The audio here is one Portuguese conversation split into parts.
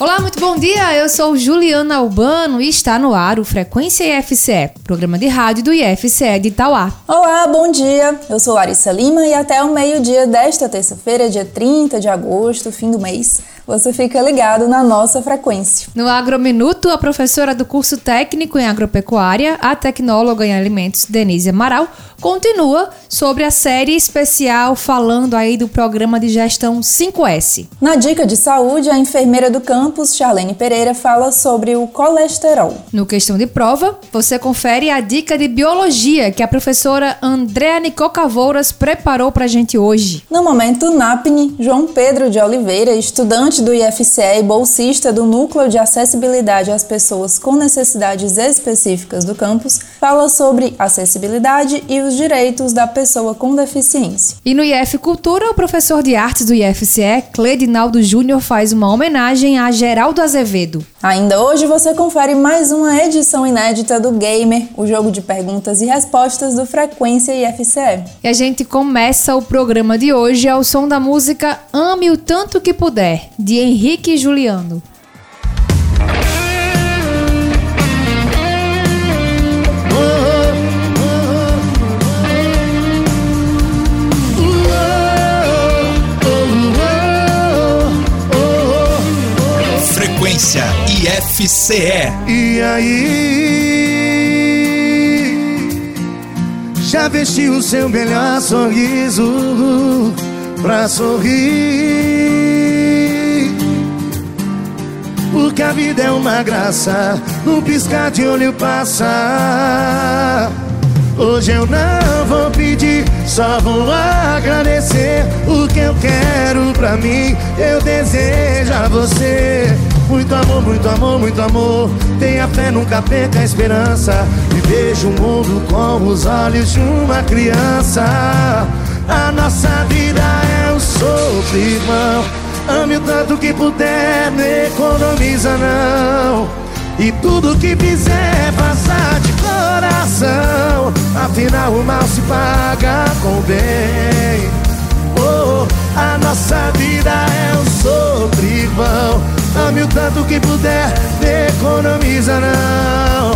Olá, muito bom dia. Eu sou Juliana Albano e está no ar o Frequência IFCE, programa de rádio do IFCE de Itauá. Olá, bom dia. Eu sou Larissa Lima e até o meio-dia desta terça-feira, dia 30 de agosto, fim do mês, você fica ligado na nossa frequência. No Agrominuto, a professora do curso técnico em agropecuária, a tecnóloga em alimentos, Denise Amaral, continua sobre a série especial falando aí do programa de gestão 5S. Na dica de saúde, a enfermeira do campus, Charlene Pereira, fala sobre o colesterol. No questão de prova, você confere a dica de biologia que a professora Andréa Nicocavouras preparou pra gente hoje. No momento NAPNE, João Pedro de Oliveira, estudante do IFCE e bolsista do Núcleo de Acessibilidade às Pessoas com Necessidades Específicas do campus, fala sobre acessibilidade e os os direitos da pessoa com deficiência. E no IF Cultura, o professor de artes do IFCE, Cledinaldo Júnior, faz uma homenagem a Geraldo Azevedo. Ainda hoje você confere mais uma edição inédita do Gamer, o jogo de perguntas e respostas do Frequência IFCE. E a gente começa o programa de hoje ao som da música Ame o Tanto Que Puder, de Henrique Juliano. Frequência IFCE. E aí? Já vestiu o seu melhor sorriso pra sorrir? Porque a vida é uma graça, num piscar de olho passa. Hoje eu não vou pedir, só vou agradecer o que eu quero pra mim. Eu desejo a você. Muito amor, muito amor, muito amor. Tenha fé, nunca perca a esperança. E veja o mundo com os olhos de uma criança. A nossa vida é um sopro, irmão. Ame o tanto que puder, não economiza não. E tudo que fizer, faça de coração. Afinal, o mal se paga com bem. Oh, a nossa vida é um sopro, irmão. Ame o tanto que puder, economiza não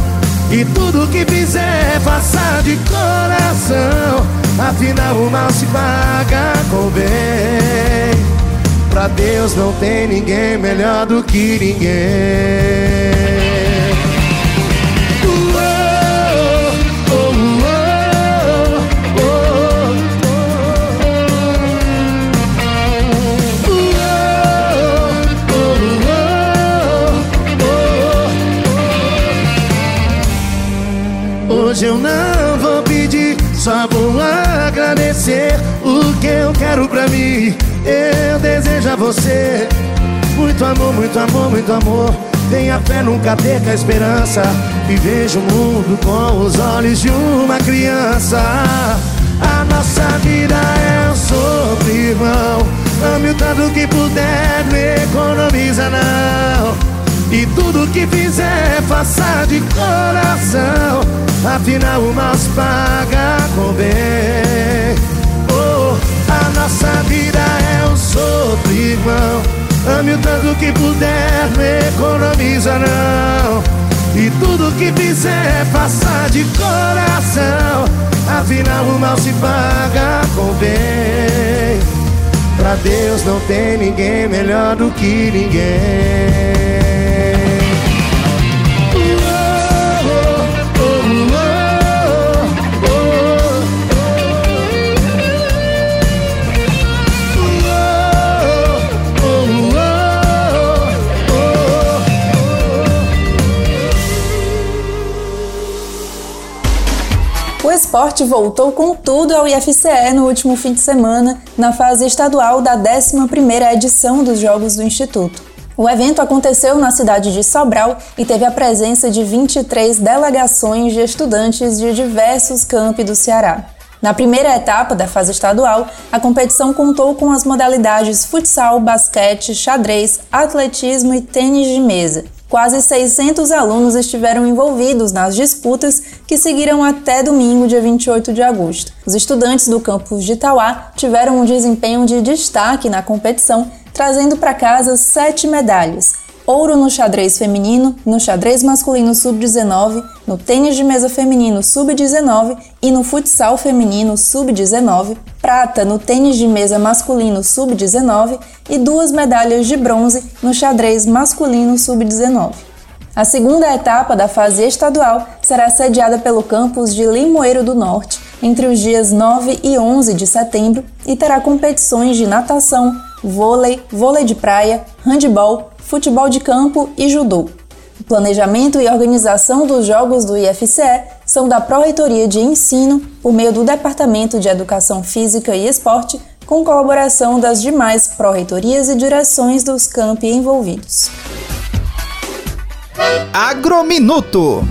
E tudo que fizer, faça de coração Afinal o mal se paga com bem Pra Deus não tem ninguém melhor do que ninguém Hoje eu não vou pedir, só vou agradecer o que eu quero pra mim. Eu desejo a você muito amor, muito amor, muito amor. Tenha fé, nunca perca a esperança. E veja o mundo com os olhos de uma criança. A nossa vida é um sopro, irmão. Ame o tanto que puder, não economiza não. E tudo que fizer, faça de coração. Afinal o mal se paga com bem Oh, a nossa vida é um sopro irmão. Ame o tanto que puder, não economiza não. E tudo que fizer, faça de coração. Afinal o mal se paga com bem Pra Deus não tem ninguém melhor do que ninguém esporte voltou com tudo ao IFCE no último fim de semana, na fase estadual da 11ª edição dos Jogos do Instituto. O evento aconteceu na cidade de Sobral e teve a presença de 23 delegações de estudantes de diversos campi do Ceará. Na primeira etapa da fase estadual, a competição contou com as modalidades futsal, basquete, xadrez, atletismo e tênis de mesa. Quase 600 alunos estiveram envolvidos nas disputas que seguiram até domingo, dia 28 de agosto. Os estudantes do campus de Itauá tiveram um desempenho de destaque na competição, trazendo para casa sete medalhas, ouro no xadrez feminino, no xadrez masculino sub-19, no tênis de mesa feminino sub-19 e no futsal feminino sub-19, prata no tênis de mesa masculino sub-19 e duas medalhas de bronze no xadrez masculino sub-19. A segunda etapa da fase estadual será sediada pelo campus de Limoeiro do Norte entre os dias 9 e 11 de setembro e terá competições de natação, vôlei, vôlei de praia, handebol, futebol de campo e judô. O planejamento e organização dos jogos do IFCE são da Pró-Reitoria de Ensino, por meio do Departamento de Educação Física e Esporte, com colaboração das demais pró-reitorias e direções dos campi envolvidos. Agrominuto.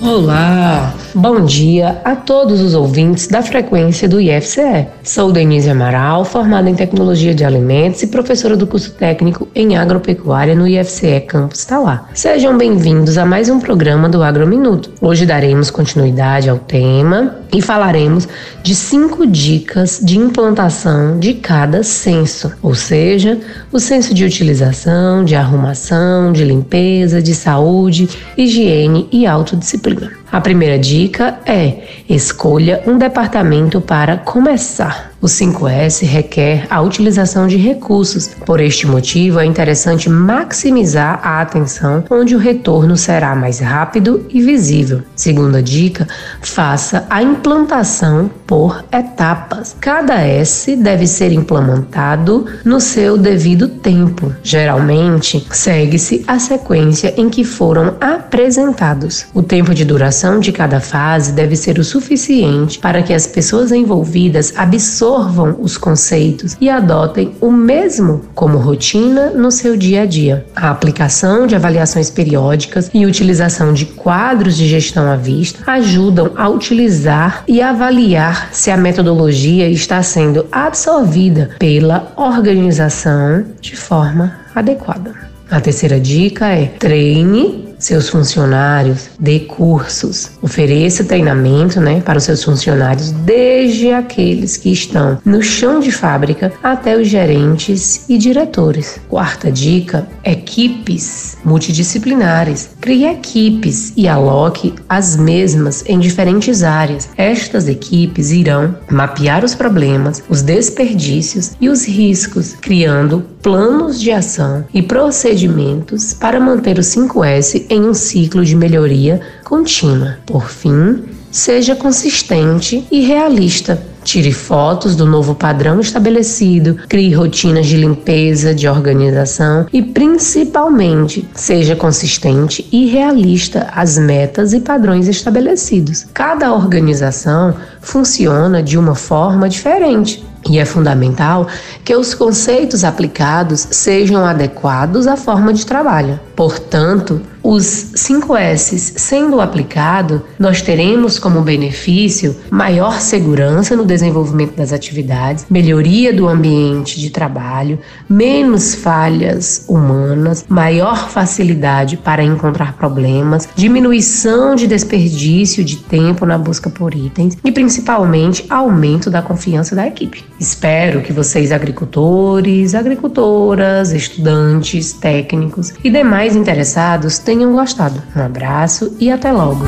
Olá, bom dia a todos os ouvintes da frequência do IFCE. Sou Denise Amaral, formada em Tecnologia de Alimentos e professora do curso técnico em Agropecuária no IFCE Campus Talá. Sejam bem-vindos a mais um programa do Agrominuto. Hoje daremos continuidade ao tema e falaremos de cinco dicas de implantação de cada censo, ou seja, o senso de utilização, de arrumação, de limpeza, de saúde, higiene e autodisciplina. A primeira dica é: escolha um departamento para começar. O 5S requer a utilização de recursos. Por este motivo, é interessante maximizar a atenção onde o retorno será mais rápido e visível. Segunda dica: faça a implantação por etapas. Cada S deve ser implementado no seu devido tempo. Geralmente, segue-se a sequência em que foram apresentados. O tempo de duração de cada fase deve ser o suficiente para que as pessoas envolvidas absorvam absorvam os conceitos e adotem o mesmo como rotina no seu dia a dia. A aplicação de avaliações periódicas e utilização de quadros de gestão à vista ajudam a utilizar e avaliar se a metodologia está sendo absorvida pela organização de forma adequada. A terceira dica é treine seus funcionários, dê cursos, ofereça treinamento né, para os seus funcionários, desde aqueles que estão no chão de fábrica até os gerentes e diretores. Quarta dica: equipes multidisciplinares. Crie equipes e aloque as mesmas em diferentes áreas. Estas equipes irão mapear os problemas, os desperdícios e os riscos, criando planos de ação e procedimentos para manter o 5S em um ciclo de melhoria contínua. Por fim, seja consistente e realista. Tire fotos do novo padrão estabelecido, crie rotinas de limpeza, de organização e, principalmente, seja consistente e realista às metas e padrões estabelecidos. Cada organização funciona de uma forma diferente. E é fundamental que os conceitos aplicados sejam adequados à forma de trabalho. Portanto, os 5 S sendo aplicado, nós teremos como benefício maior segurança no desenvolvimento das atividades, melhoria do ambiente de trabalho, menos falhas humanas, maior facilidade para encontrar problemas, diminuição de desperdício de tempo na busca por itens e principalmente aumento da confiança da equipe. Espero que vocês agricultores, agricultoras, estudantes, técnicos e demais interessados tenham gostado. Um abraço e até logo.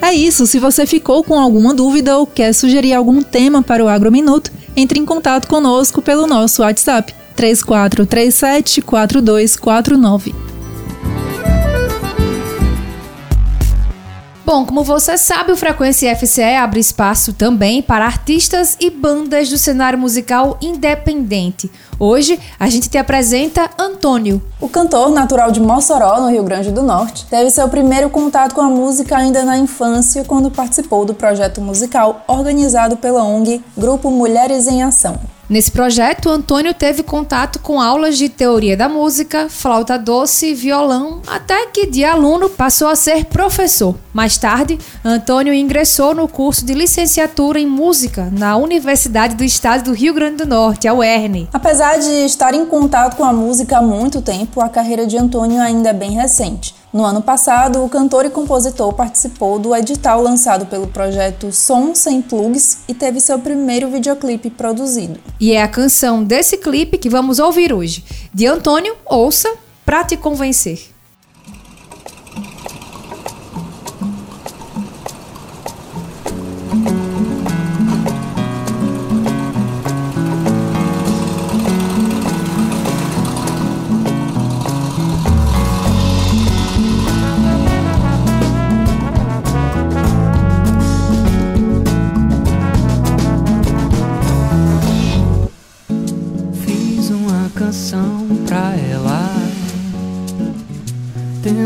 É isso, se você ficou com alguma dúvida ou quer sugerir algum tema para o Agrominuto, entre em contato conosco pelo nosso WhatsApp 3437 4249. Bom, como você sabe, o Frequência FCE abre espaço também para artistas e bandas do cenário musical independente. Hoje, a gente te apresenta Antônio. O cantor, natural de Mossoró, no Rio Grande do Norte, teve seu primeiro contato com a música ainda na infância, quando participou do projeto musical organizado pela ONG Grupo Mulheres em Ação. Nesse projeto, Antônio teve contato com aulas de teoria da música, flauta doce, violão, até que de aluno passou a ser professor. Mais tarde, Antônio ingressou no curso de licenciatura em música na Universidade do Estado do Rio Grande do Norte, a UERN. Apesar de estar em contato com a música há muito tempo, a carreira de Antônio ainda é bem recente. No ano passado, o cantor e compositor participou do edital lançado pelo projeto Som Sem Plugs e teve seu primeiro videoclipe produzido. E é a canção desse clipe que vamos ouvir hoje, de Antônio Ouça Pra te convencer.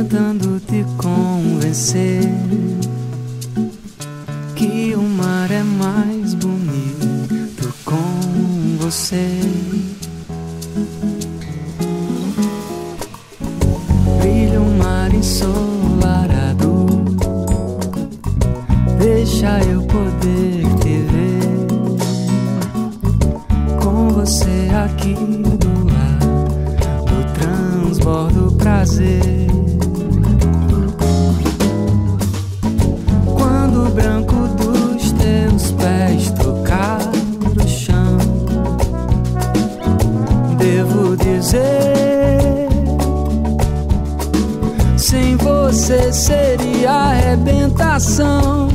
tentando te convencer que o mar é mais bonito com você. Brilha um mar ensolarado, deixa eu poder te ver com você aqui do lado do transbordo prazer. você seria arrebentação.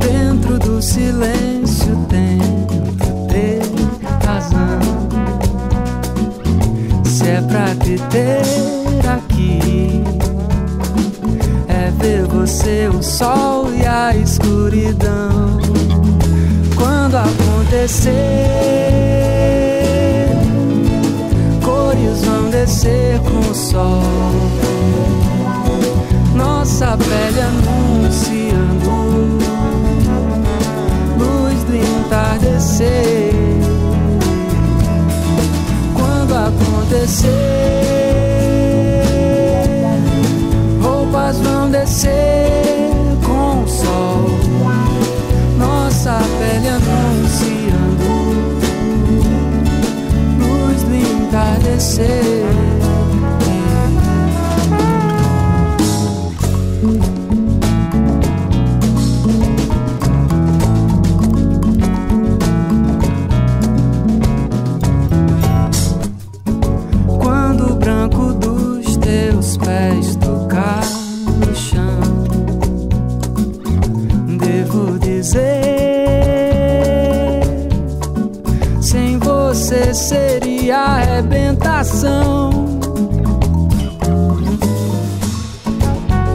Dentro do silêncio tem ter razão. Se é pra te ter aqui, é ver você, o sol e a escuridão. Quando acontecer envelhecer com o sol. Nossa pele anunciando luz do entardecer. Quando acontecer, roupas vão descer com o sol. Nossa pele anunciando. entardecer. dizer. Sem você seria arrebentação.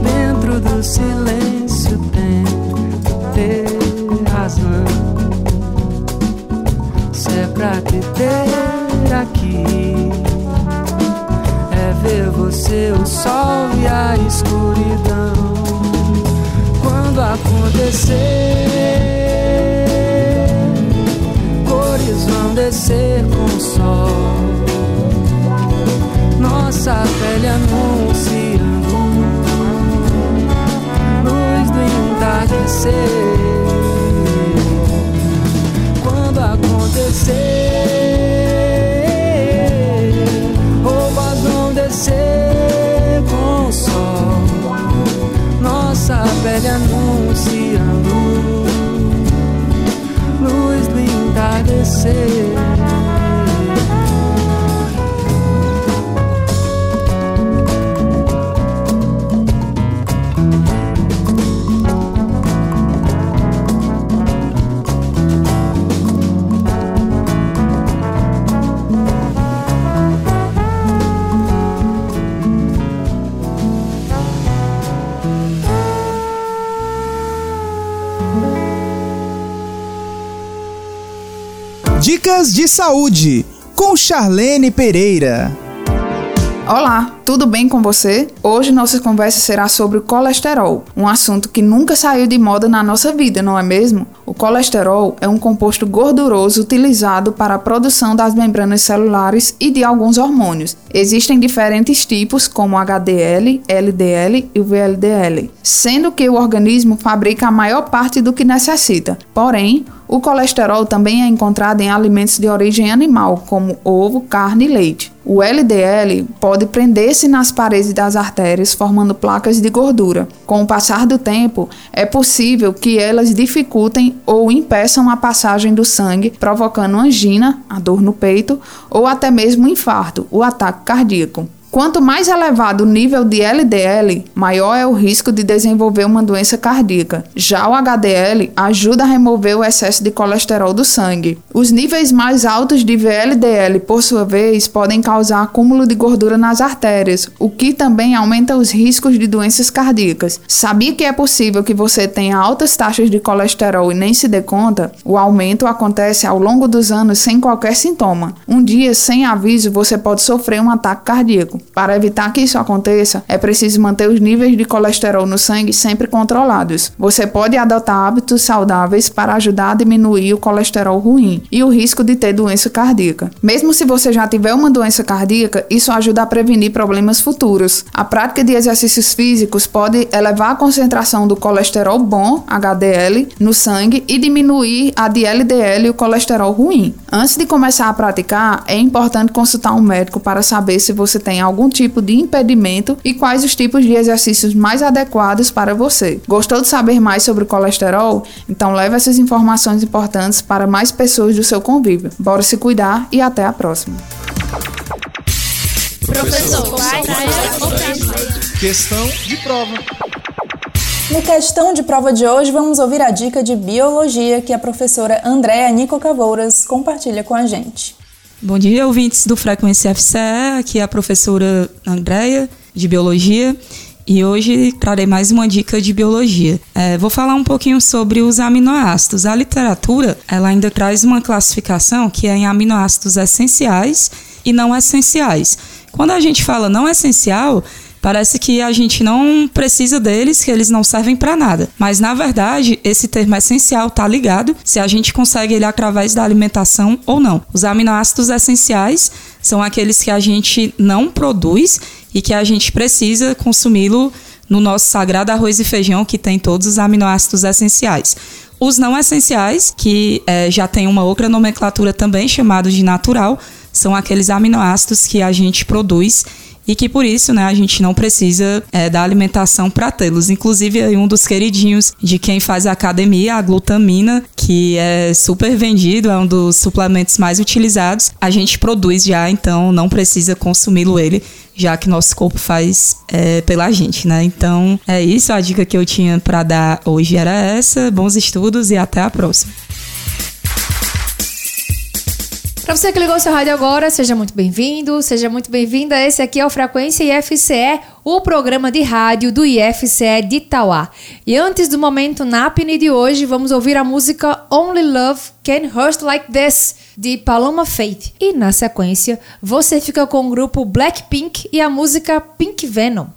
Dentro do silêncio tem ter razão. Se é pra te ter aqui, é ver você, o sol e a acontecer. Cores vão descer com o sol. Nossa pele anunciando luz do entardecer. anunciando luz do entardecer. Dicas de saúde com Charlene Pereira. Olá, tudo bem com você? Hoje nossa conversa será sobre o colesterol, um assunto que nunca saiu de moda na nossa vida, não é mesmo? O colesterol é um composto gorduroso utilizado para a produção das membranas celulares e de alguns hormônios. Existem diferentes tipos, como HDL, LDL e o VLDL, sendo que o organismo fabrica a maior parte do que necessita. Porém, o colesterol também é encontrado em alimentos de origem animal, como ovo, carne e leite. O LDL pode prender-se nas paredes das artérias, formando placas de gordura. Com o passar do tempo, é possível que elas dificultem ou impeçam a passagem do sangue, provocando angina, a dor no peito, ou até mesmo infarto, o ataque cardíaco. Quanto mais elevado o nível de LDL, maior é o risco de desenvolver uma doença cardíaca. Já o HDL ajuda a remover o excesso de colesterol do sangue. Os níveis mais altos de VLDL, por sua vez, podem causar acúmulo de gordura nas artérias, o que também aumenta os riscos de doenças cardíacas. Sabia que é possível que você tenha altas taxas de colesterol e nem se dê conta? O aumento acontece ao longo dos anos sem qualquer sintoma. Um dia, sem aviso, você pode sofrer um ataque cardíaco. Para evitar que isso aconteça, é preciso manter os níveis de colesterol no sangue sempre controlados. Você pode adotar hábitos saudáveis para ajudar a diminuir o colesterol ruim e o risco de ter doença cardíaca. Mesmo se você já tiver uma doença cardíaca, isso ajuda a prevenir problemas futuros. A prática de exercícios físicos pode elevar a concentração do colesterol bom, HDL, no sangue e diminuir a de LDL e o colesterol ruim. Antes de começar a praticar, é importante consultar um médico para saber se você tem algum tipo de impedimento e quais os tipos de exercícios mais adequados para você. Gostou de saber mais sobre o colesterol? Então leve essas informações importantes para mais pessoas do seu convívio. Bora se cuidar e até a próxima. Professor, questão de prova. No questão de prova de hoje, vamos ouvir a dica de biologia que a professora Andréa Nico Cavouras compartilha com a gente. Bom dia, ouvintes do Frequência FCE. Aqui é a professora Andréia, de Biologia. E hoje trarei mais uma dica de biologia. É, vou falar um pouquinho sobre os aminoácidos. A literatura ela ainda traz uma classificação que é em aminoácidos essenciais e não essenciais. Quando a gente fala não essencial, Parece que a gente não precisa deles, que eles não servem para nada. Mas na verdade, esse termo essencial está ligado se a gente consegue ele através da alimentação ou não. Os aminoácidos essenciais são aqueles que a gente não produz e que a gente precisa consumi-lo no nosso sagrado arroz e feijão, que tem todos os aminoácidos essenciais. Os não essenciais, que é, já tem uma outra nomenclatura também, chamado de natural, são aqueles aminoácidos que a gente produz e que por isso né, a gente não precisa é, da alimentação para tê-los. Inclusive, um dos queridinhos de quem faz academia, a glutamina, que é super vendido, é um dos suplementos mais utilizados, a gente produz já, então não precisa consumi-lo ele, já que nosso corpo faz é, pela gente, né? Então é isso, a dica que eu tinha para dar hoje era essa. Bons estudos e até a próxima. Para você que ligou seu rádio agora, seja muito bem-vindo, seja muito bem-vinda. Esse aqui é o Frequência IFCE, o programa de rádio do IFCE de Itauá. E antes do momento NAPNE de hoje, vamos ouvir a música Only Love Can Hurt Like This, de Paloma Faith. E na sequência, você fica com o grupo Blackpink e a música Pink Venom.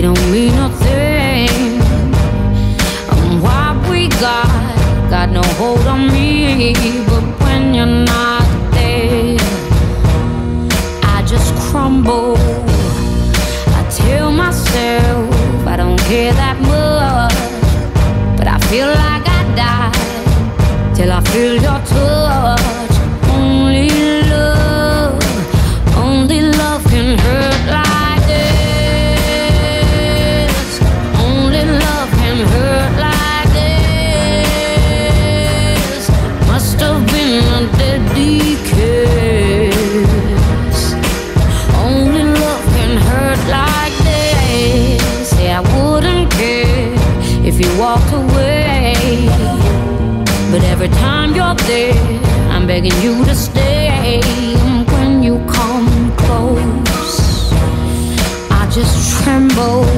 Myself, don't mean nothing. And what we got, got no hold on me. But when you're not there, I just crumble. I tell myself I don't care that much, but I feel like I die till I feel your touch. begging you to stay when you come close. I just tremble.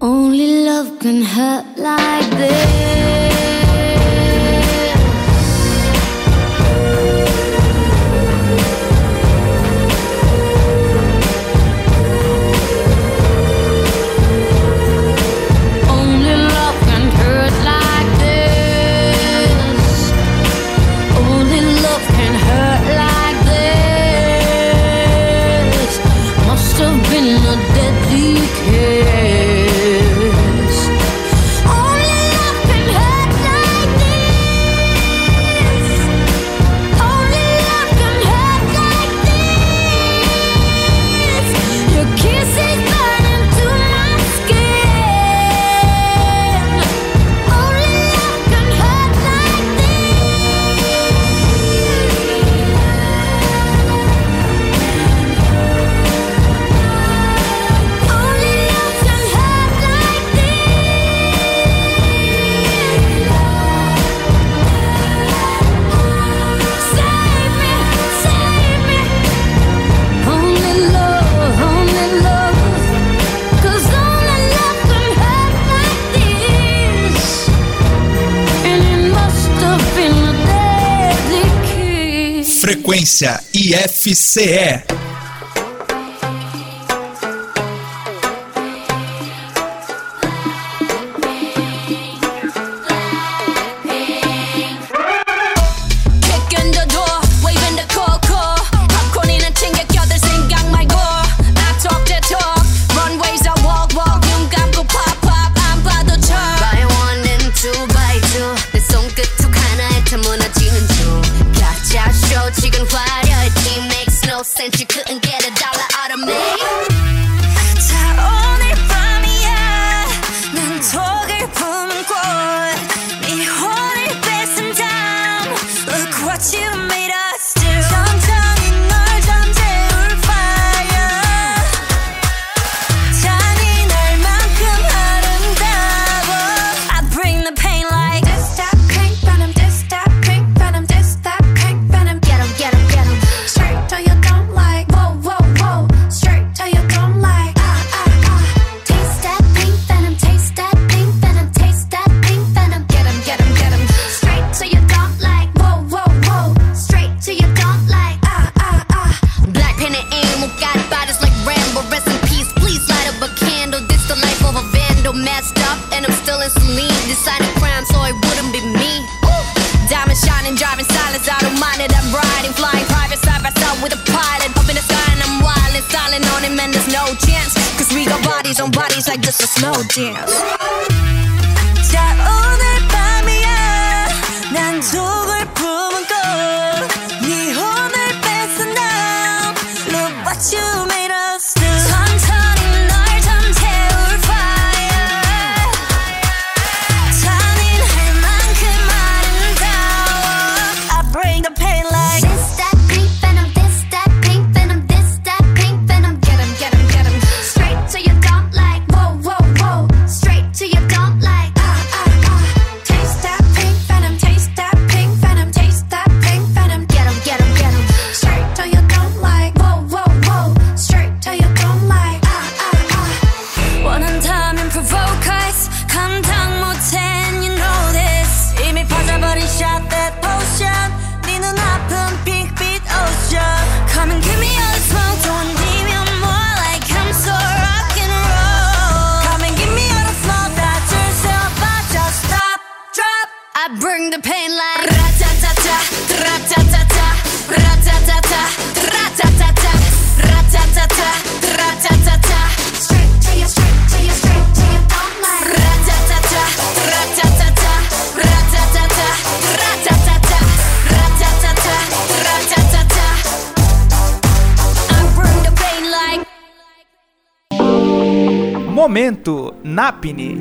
Only love can hurt like this. Frequência IFCE. Momento Napni.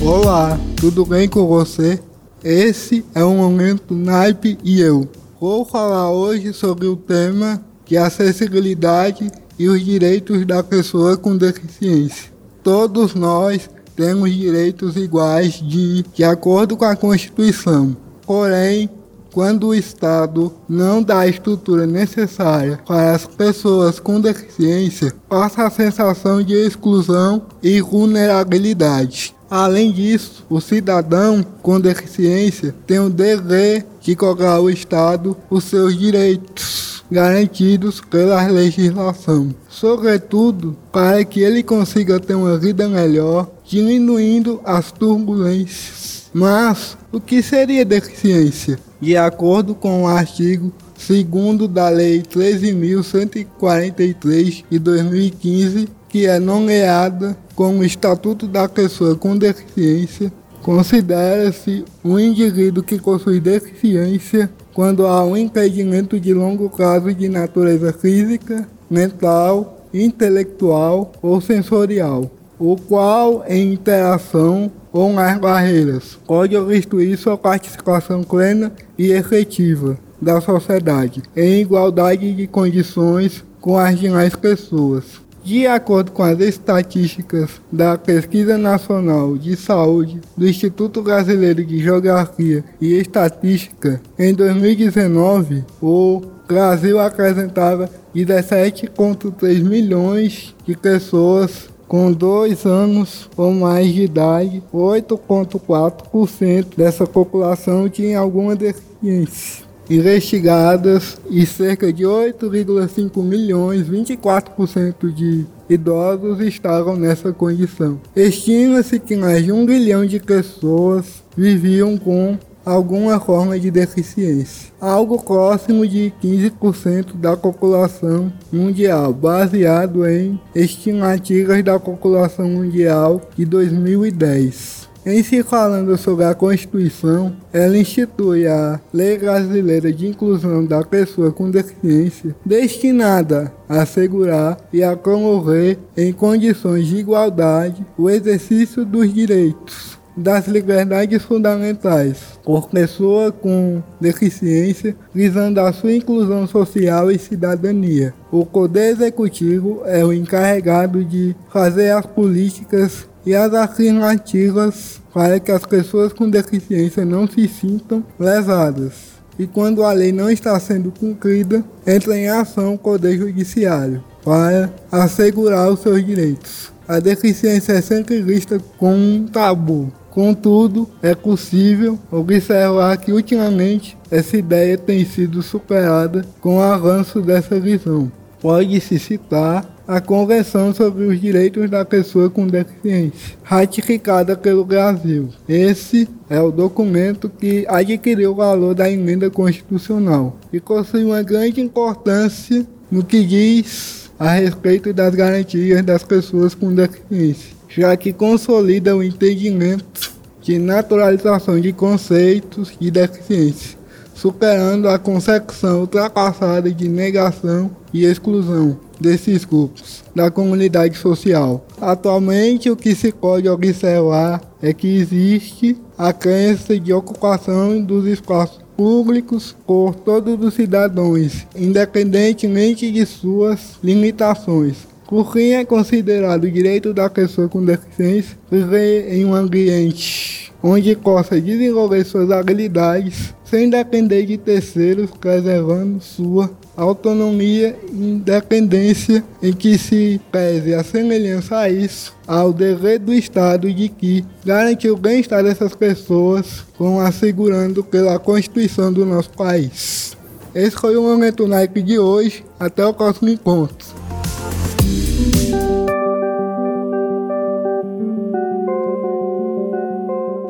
Olá, tudo bem com você? Esse é o Momento Naipe e eu. Vou falar hoje sobre o tema a acessibilidade e os direitos da pessoa com deficiência. Todos nós temos direitos iguais de, de acordo com a Constituição. Porém, quando o Estado não dá a estrutura necessária para as pessoas com deficiência, passa a sensação de exclusão e vulnerabilidade. Além disso, o cidadão com deficiência tem o dever de cobrar ao Estado os seus direitos garantidos pela legislação, sobretudo para que ele consiga ter uma vida melhor, diminuindo as turbulências. Mas o que seria deficiência? De acordo com o artigo segundo da Lei 13.143 de 2015, que é nomeada como Estatuto da Pessoa com Deficiência, considera-se um indivíduo que possui deficiência quando há um impedimento de longo prazo de natureza física, mental, intelectual ou sensorial, o qual, em interação com as barreiras, pode obstruir sua participação plena e efetiva da sociedade, em igualdade de condições com as demais pessoas. De acordo com as estatísticas da Pesquisa Nacional de Saúde do Instituto Brasileiro de Geografia e Estatística, em 2019, o Brasil apresentava 17,3 milhões de pessoas com dois anos ou mais de idade, 8,4% dessa população tinha alguma deficiência investigadas e cerca de 8,5 milhões, 24% de idosos estavam nessa condição. Estima-se que mais de um bilhão de pessoas viviam com alguma forma de deficiência, algo próximo de 15% da população mundial, baseado em estimativas da população mundial de 2010. Em se falando sobre a Constituição, ela institui a Lei Brasileira de Inclusão da Pessoa com Deficiência, destinada a assegurar e a promover, em condições de igualdade, o exercício dos direitos das liberdades fundamentais por pessoa com deficiência, visando a sua inclusão social e cidadania. O Poder Executivo é o encarregado de fazer as políticas e as afirmativas para que as pessoas com deficiência não se sintam lesadas. E quando a lei não está sendo cumprida, entra em ação o Poder Judiciário para assegurar os seus direitos. A deficiência é sempre vista como um tabu. Contudo, é possível observar que ultimamente essa ideia tem sido superada com o avanço dessa visão. Pode-se citar a Convenção sobre os Direitos da Pessoa com Deficiência, ratificada pelo Brasil. Esse é o documento que adquiriu o valor da emenda constitucional e possui uma grande importância no que diz a respeito das garantias das pessoas com deficiência, já que consolida o entendimento de naturalização de conceitos de deficiência superando a concepção ultrapassada de negação e exclusão desses grupos da comunidade social. Atualmente, o que se pode observar é que existe a crença de ocupação dos espaços públicos por todos os cidadãos, independentemente de suas limitações. Por fim, é considerado direito da pessoa com deficiência viver em um ambiente onde possa desenvolver suas habilidades sem depender de terceiros, preservando sua autonomia e independência em que se pese a semelhança a isso ao dever do Estado de que garantir o bem-estar dessas pessoas, como assegurando pela Constituição do nosso país. Esse foi o Momento Nike de hoje. Até o próximo encontro.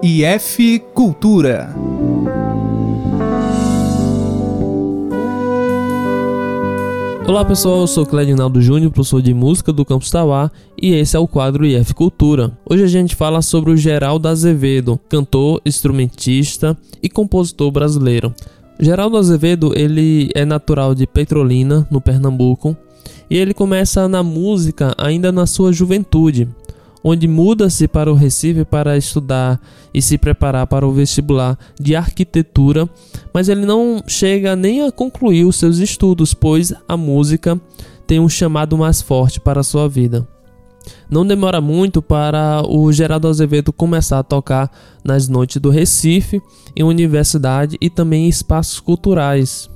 IF Cultura. Olá pessoal, eu sou Cledinaldo Júnior, professor de música do Campus Tauá, e esse é o quadro IF Cultura. Hoje a gente fala sobre o Geraldo Azevedo, cantor, instrumentista e compositor brasileiro. Geraldo Azevedo, ele é natural de Petrolina, no Pernambuco. E ele começa na música ainda na sua juventude, onde muda-se para o Recife para estudar e se preparar para o vestibular de arquitetura, mas ele não chega nem a concluir os seus estudos, pois a música tem um chamado mais forte para a sua vida. Não demora muito para o Geraldo Azevedo começar a tocar nas noites do Recife, em universidade e também em espaços culturais.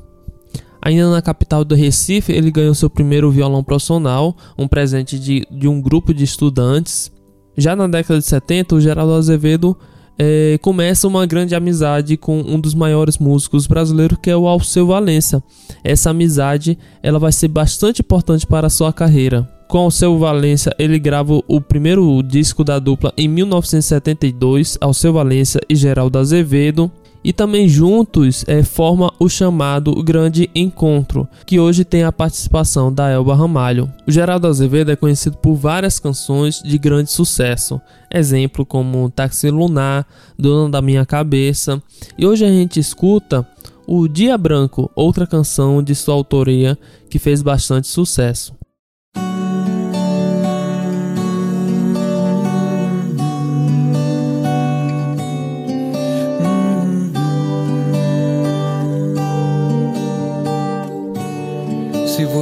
Ainda na capital do Recife, ele ganhou seu primeiro violão profissional, um presente de, de um grupo de estudantes. Já na década de 70, o Geraldo Azevedo é, começa uma grande amizade com um dos maiores músicos brasileiros, que é o Alceu Valença. Essa amizade ela vai ser bastante importante para a sua carreira. Com seu Valença, ele grava o primeiro disco da dupla em 1972, Alceu Valença e Geraldo Azevedo. E também juntos é, forma o chamado Grande Encontro, que hoje tem a participação da Elba Ramalho. O Geraldo Azevedo é conhecido por várias canções de grande sucesso, exemplo como Táxi Lunar, Dona da Minha Cabeça. E hoje a gente escuta o Dia Branco, outra canção de sua autoria que fez bastante sucesso.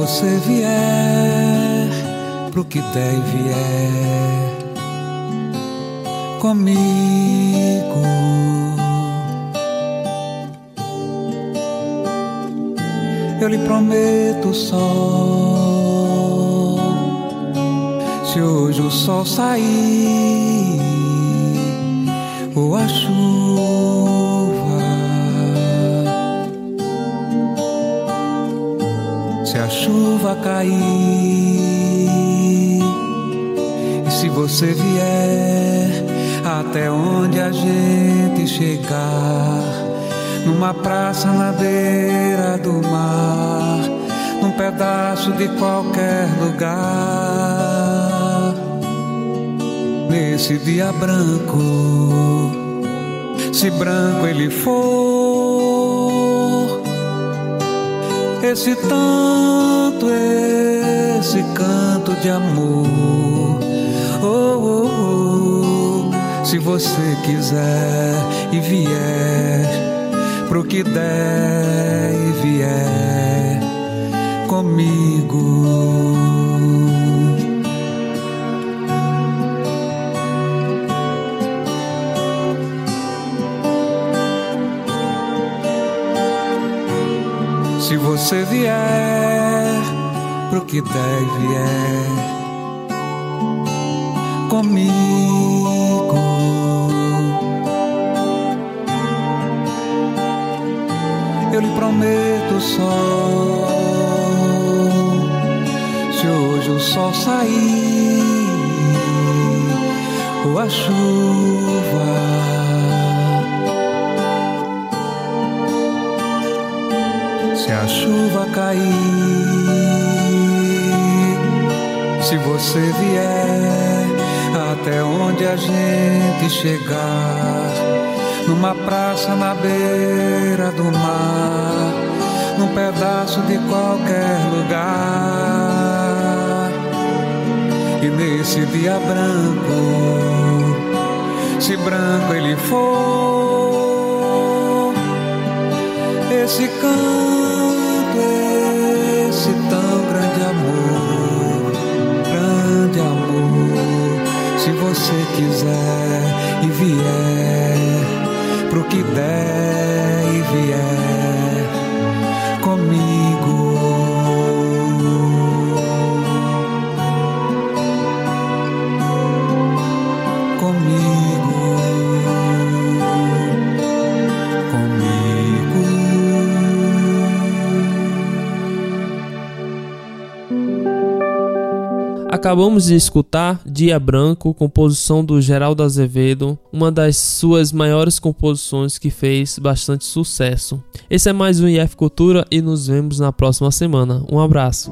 Você vier pro que der vier comigo, eu lhe prometo sol. Se hoje o sol sair ou a chuva chuva cair. E se você vier até onde a gente chegar numa praça na beira do mar num pedaço de qualquer lugar. Nesse dia branco se branco ele for esse tanto, esse canto de amor. Oh, oh, oh. Se você quiser e vier pro que der e vier comigo. Você vier pro que der e vier comigo, eu lhe prometo sol. Se hoje o sol sair ou a chuva chuva cair, se você vier até onde a gente chegar, numa praça na beira do mar, num pedaço de qualquer lugar, e nesse dia branco, se branco ele for, esse canto esse tão grande amor, grande amor. Se você quiser e vier pro que der e vier comigo. Acabamos de escutar Dia Branco, composição do Geraldo Azevedo, uma das suas maiores composições que fez bastante sucesso. Esse é mais um IF Cultura e nos vemos na próxima semana. Um abraço.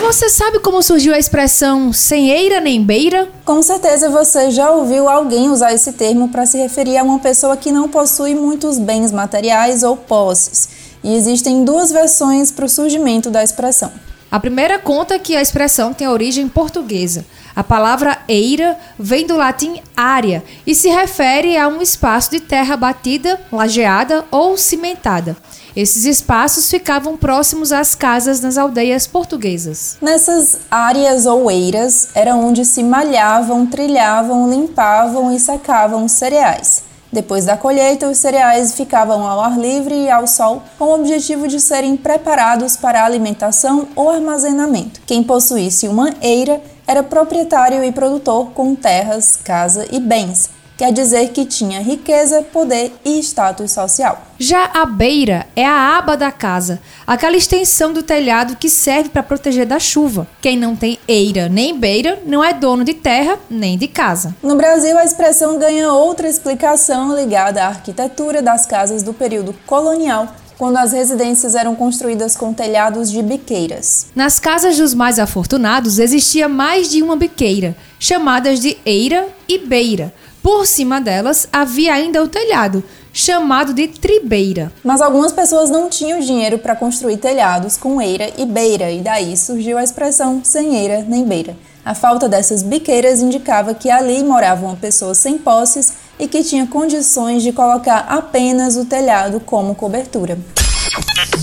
Você sabe como surgiu a expressão sem eira nem beira? Com certeza você já ouviu alguém usar esse termo para se referir a uma pessoa que não possui muitos bens materiais ou posses e existem duas versões para o surgimento da expressão. A primeira conta que a expressão tem origem portuguesa. A palavra eira vem do latim área e se refere a um espaço de terra batida, lajeada ou cimentada. Esses espaços ficavam próximos às casas nas aldeias portuguesas. Nessas áreas ou eiras era onde se malhavam, trilhavam, limpavam e secavam os cereais. Depois da colheita, os cereais ficavam ao ar livre e ao sol, com o objetivo de serem preparados para alimentação ou armazenamento. Quem possuísse uma eira era proprietário e produtor com terras, casa e bens quer dizer que tinha riqueza, poder e status social. Já a beira é a aba da casa, aquela extensão do telhado que serve para proteger da chuva. Quem não tem eira nem beira não é dono de terra nem de casa. No Brasil, a expressão ganha outra explicação ligada à arquitetura das casas do período colonial quando as residências eram construídas com telhados de biqueiras. Nas casas dos mais afortunados existia mais de uma biqueira, chamadas de eira e beira. Por cima delas havia ainda o telhado, chamado de tribeira. Mas algumas pessoas não tinham dinheiro para construir telhados com eira e beira, e daí surgiu a expressão sem eira nem beira. A falta dessas biqueiras indicava que ali morava uma pessoa sem posses e que tinha condições de colocar apenas o telhado como cobertura.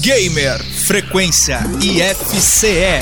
Gamer Frequência IFCE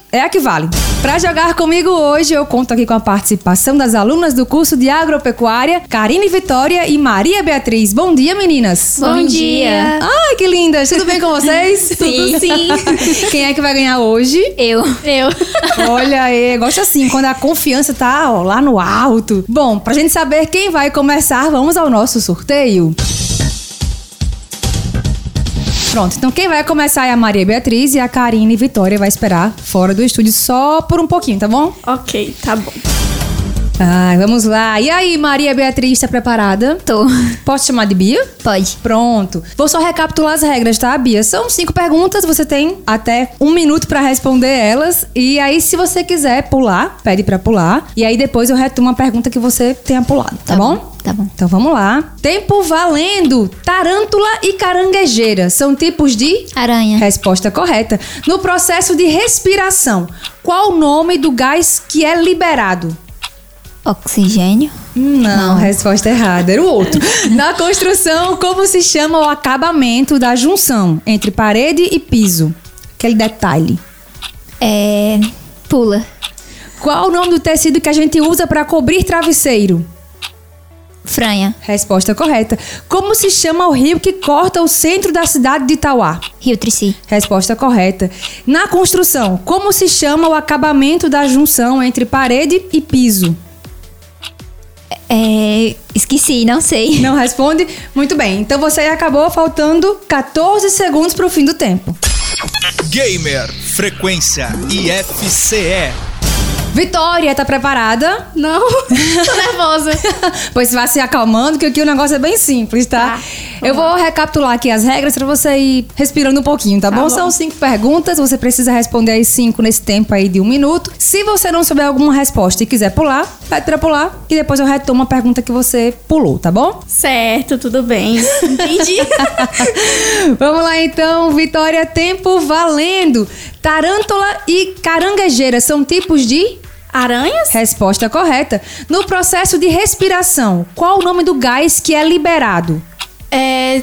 é a que vale. Para jogar comigo hoje, eu conto aqui com a participação das alunas do curso de agropecuária, Karine Vitória e Maria Beatriz. Bom dia, meninas. Bom, Bom dia. Ai, que lindas. Tudo bem com vocês? sim. sim. Quem é que vai ganhar hoje? Eu. Eu. Olha aí, gosto assim, quando a confiança tá ó, lá no alto. Bom, pra gente saber quem vai começar, vamos ao nosso sorteio. Pronto, então quem vai começar é a Maria Beatriz e a Karine Vitória vai esperar fora do estúdio só por um pouquinho, tá bom? Ok, tá bom. Ai, vamos lá. E aí, Maria Beatriz, tá preparada? Tô. Posso chamar de Bia? Pode. Pronto. Vou só recapitular as regras, tá, Bia? São cinco perguntas, você tem até um minuto para responder elas. E aí, se você quiser pular, pede para pular. E aí, depois eu retomo a pergunta que você tenha pulado, tá, tá bom? bom? Tá bom. Então vamos lá. Tempo valendo. Tarântula e caranguejeira são tipos de aranha. Resposta correta. No processo de respiração, qual o nome do gás que é liberado? Oxigênio? Não, Não, resposta errada. Era o outro. Na construção, como se chama o acabamento da junção entre parede e piso? Aquele detalhe. É. Pula. Qual o nome do tecido que a gente usa para cobrir travesseiro? Franha. Resposta correta. Como se chama o rio que corta o centro da cidade de Itauá? Rio Trici. Resposta correta. Na construção, como se chama o acabamento da junção entre parede e piso? É, esqueci, não sei. Não responde? Muito bem. Então você acabou faltando 14 segundos para o fim do tempo. Gamer Frequência IFCE Vitória, tá preparada? Não, tô nervosa. pois vá se acalmando, que aqui o negócio é bem simples, tá? tá. Eu vou recapitular aqui as regras para você ir respirando um pouquinho, tá, tá bom? bom? São cinco perguntas, você precisa responder as cinco nesse tempo aí de um minuto. Se você não souber alguma resposta e quiser pular, pede pra pular, e depois eu retomo a pergunta que você pulou, tá bom? Certo, tudo bem. Entendi. Vamos lá então, Vitória, tempo valendo. Tarântula e caranguejeira são tipos de Aranhas? Resposta correta. No processo de respiração, qual o nome do gás que é liberado? É.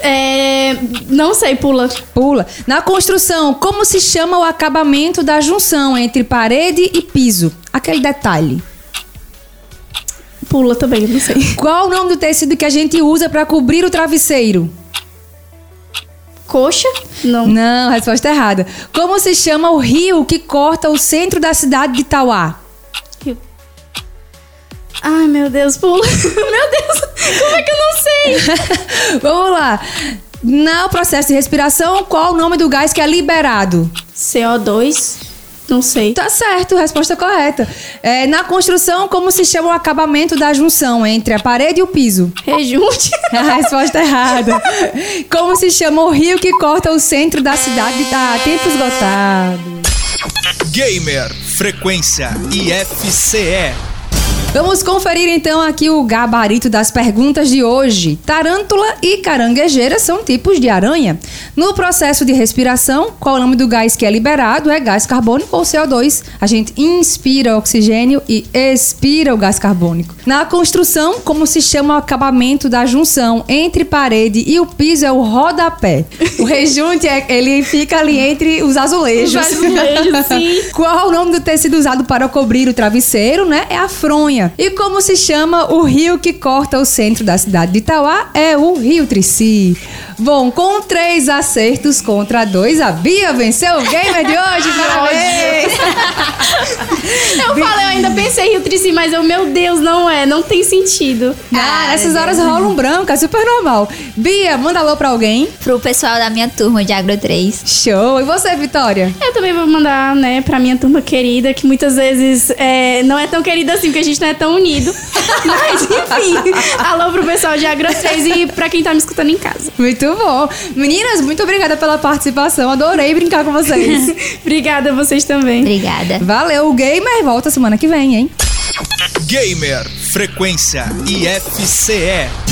É. Não sei, pula. Pula. Na construção, como se chama o acabamento da junção entre parede e piso? Aquele detalhe. Pula também, não sei. Qual o nome do tecido que a gente usa para cobrir o travesseiro? Coxa? Não. Não, resposta errada. Como se chama o rio que corta o centro da cidade de Tauá? Rio. Ai, meu Deus, pula. meu Deus, como é que eu não sei? Vamos lá. No processo de respiração, qual o nome do gás que é liberado? CO2. Não sei. Tá certo, resposta correta. É, na construção, como se chama o acabamento da junção entre a parede e o piso? Rejunte. A resposta errada. Como se chama o rio que corta o centro da cidade? Tá, tempo esgotado. Gamer Frequência IFCE. Vamos conferir então aqui o gabarito das perguntas de hoje. Tarântula e caranguejeira são tipos de aranha. No processo de respiração, qual o nome do gás que é liberado? É gás carbônico ou CO2. A gente inspira oxigênio e expira o gás carbônico. Na construção, como se chama o acabamento da junção entre parede e o piso é o rodapé. O rejunte é, ele fica ali entre os azulejos. Os azulejos, sim. Qual o nome do tecido usado para cobrir o travesseiro, né? É a fronha. E como se chama o rio que corta o centro da cidade de Itauá? É o Rio Trici. Bom, com três acertos contra dois, a Bia venceu o gamer de hoje. Parabéns! Eu falei, eu ainda pensei Rio Trici, mas eu, meu Deus, não é, não tem sentido. Ah, nessas horas rola um branco, é super normal. Bia, manda alô pra alguém. Pro pessoal da minha turma de Agro 3. Show! E você, Vitória? Eu também vou mandar, né, pra minha turma querida, que muitas vezes é, não é tão querida assim, porque a gente não é tão unido. Mas, enfim, alô pro pessoal de Agro 3 e pra quem tá me escutando em casa. Muito bom. Meninas, muito obrigada pela participação. Adorei brincar com vocês. Obrigada a vocês também. Obrigada. Valeu, o Gamer volta semana que vem, hein? Gamer Frequência IFCE.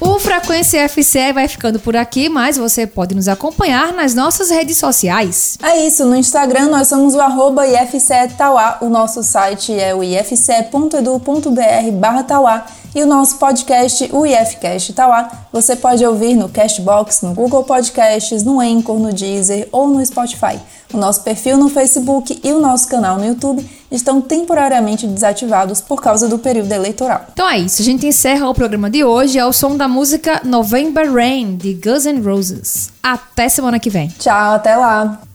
O Frequência FCE vai ficando por aqui, mas você pode nos acompanhar nas nossas redes sociais. É isso, no Instagram nós somos o arroba Tauá, o nosso site é o ifce.edu.br barra Tauá e o nosso podcast, o IFCast Tauá, você pode ouvir no Castbox, no Google Podcasts, no Anchor, no Deezer ou no Spotify. O nosso perfil no Facebook e o nosso canal no YouTube estão temporariamente desativados por causa do período eleitoral. Então é isso, a gente encerra o programa de hoje ao som da música November Rain, de Guns N' Roses. Até semana que vem. Tchau, até lá!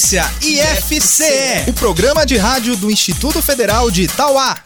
Frequência IFCE, o programa de rádio do Instituto Federal de Itauá.